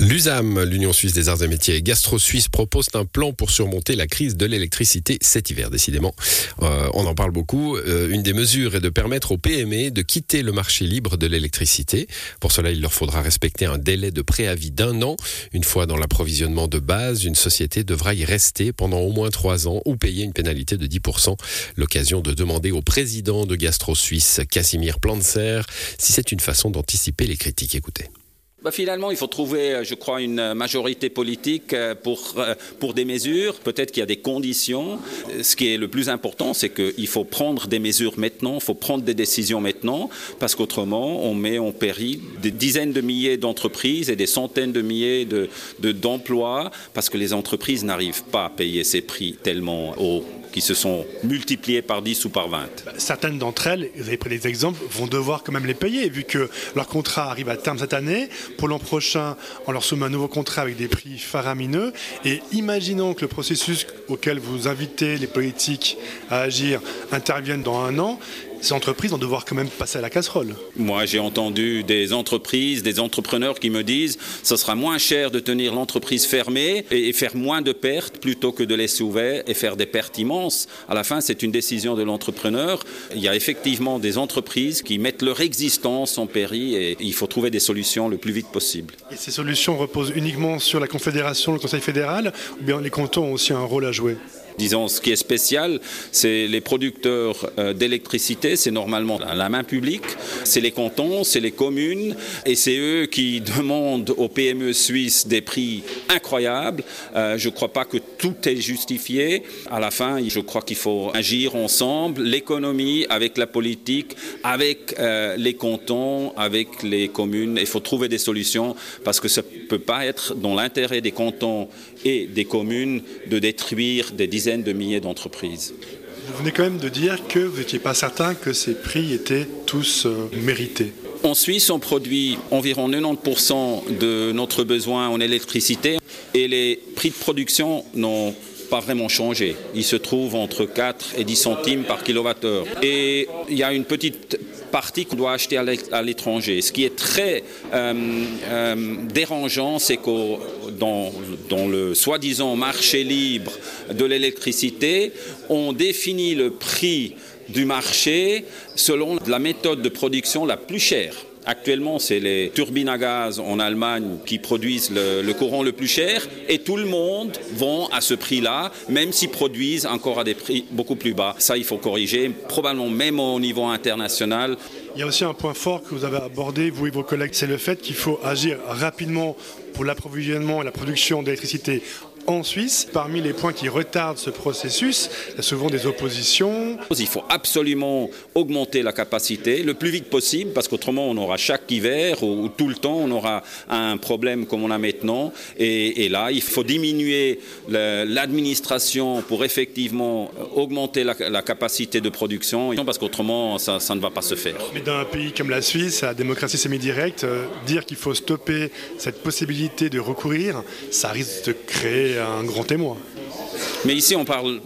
L'USAM, l'Union Suisse des Arts et Métiers et Gastro Suisse, propose un plan pour surmonter la crise de l'électricité cet hiver, décidément. Euh, on en parle beaucoup. Euh, une des mesures est de permettre aux PME de quitter le marché libre de l'électricité. Pour cela, il leur faudra respecter un délai de préavis d'un an. Une fois dans l'approvisionnement de base, une société devra y rester pendant au moins trois ans ou payer une pénalité de 10%. L'occasion de demander au président de Gastro Suisse, Casimir Planzer, si c'est une façon d'anticiper les critiques. Écoutez. Bah finalement, il faut trouver, euh, je crois, une majorité politique euh, pour, euh, pour des mesures. Peut-être qu'il y a des conditions. Ce qui est le plus important, c'est qu'il faut prendre des mesures maintenant, il faut prendre des décisions maintenant, parce qu'autrement, on met en péril des dizaines de milliers d'entreprises et des centaines de milliers d'emplois, de, parce que les entreprises n'arrivent pas à payer ces prix tellement hauts qui se sont multipliés par 10 ou par 20. Certaines d'entre elles, vous avez pris des exemples, vont devoir quand même les payer, vu que leur contrat arrive à terme cette année. Pour l'an prochain, on leur soumet un nouveau contrat avec des prix faramineux. Et imaginons que le processus auquel vous invitez les politiques à agir intervienne dans un an ces entreprises vont devoir quand même passer à la casserole. Moi, j'ai entendu des entreprises, des entrepreneurs qui me disent ce sera moins cher de tenir l'entreprise fermée et faire moins de pertes plutôt que de laisser ouvert et faire des pertes immenses. À la fin, c'est une décision de l'entrepreneur. Il y a effectivement des entreprises qui mettent leur existence en péril et il faut trouver des solutions le plus vite possible. Et ces solutions reposent uniquement sur la Confédération, le Conseil fédéral, ou bien les cantons ont aussi un rôle à jouer? Disons, ce qui est spécial, c'est les producteurs euh, d'électricité, c'est normalement la main publique, c'est les cantons, c'est les communes, et c'est eux qui demandent aux PME suisses des prix incroyables. Euh, je ne crois pas que tout est justifié. À la fin, je crois qu'il faut agir ensemble, l'économie avec la politique, avec euh, les cantons, avec les communes. Il faut trouver des solutions parce que ça ne peut pas être dans l'intérêt des cantons et des communes de détruire des dizaines de milliers d'entreprises. Vous venez quand même de dire que vous n'étiez pas certain que ces prix étaient tous euh, mérités. En Suisse, on produit environ 90% de notre besoin en électricité et les prix de production n'ont pas vraiment changé. Ils se trouvent entre 4 et 10 centimes par kilowattheure. Et il y a une petite partie qu'on doit acheter à l'étranger. Ce qui est très euh, euh, dérangeant, c'est que dans, dans le soi-disant marché libre de l'électricité, on définit le prix du marché selon la méthode de production la plus chère. Actuellement, c'est les turbines à gaz en Allemagne qui produisent le, courant le plus cher et tout le monde vend à ce prix-là, même s'ils produisent encore à des prix beaucoup plus bas. Ça, il faut corriger, probablement même au niveau international. Il y a aussi un point fort que vous avez abordé, vous et vos collègues, c'est le fait qu'il faut agir rapidement pour l'approvisionnement et la production d'électricité en Suisse. Parmi les points qui retardent ce processus, il y a souvent des oppositions. Il faut absolument augmenter la capacité le plus vite possible parce qu'autrement on aura chaque hiver ou, tout le temps on aura un problème comme on a maintenant. Et, là, il faut diminuer l'administration pour effectivement augmenter la, capacité de production parce qu'autrement ça, ne va pas se faire. Mais dans un pays comme la Suisse, la démocratie semi-directe, euh, dire qu'il faut stopper cette possibilité de recourir, ça risque de créer un grand témoin. Mais ici, on parle,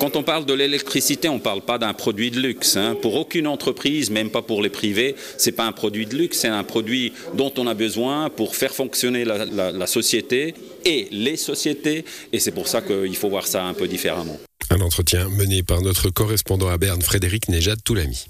quand on parle de l'électricité, on ne parle pas d'un produit de luxe. Hein. Pour aucune entreprise, même pas pour les privés, ce n'est pas un produit de luxe, c'est un produit dont on a besoin pour faire fonctionner la, société et les sociétés. Et c'est pour ça qu'il faut voir ça un peu différemment. Un entretien mené par notre correspondant à Berne, Frédéric Nejad Toulami.